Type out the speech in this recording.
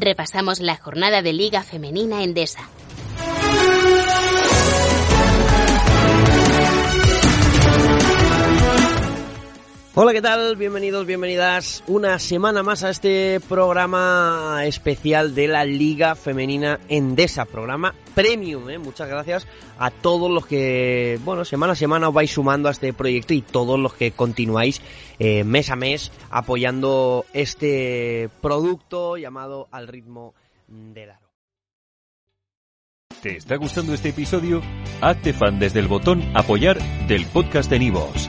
repasamos la jornada de Liga Femenina Endesa. Hola, ¿qué tal? Bienvenidos, bienvenidas una semana más a este programa especial de la Liga Femenina Endesa, programa premium. ¿eh? Muchas gracias a todos los que, bueno, semana a semana os vais sumando a este proyecto y todos los que continuáis eh, mes a mes apoyando este producto llamado Al ritmo del aro. ¿Te está gustando este episodio? Hazte fan desde el botón apoyar del podcast de Nivos.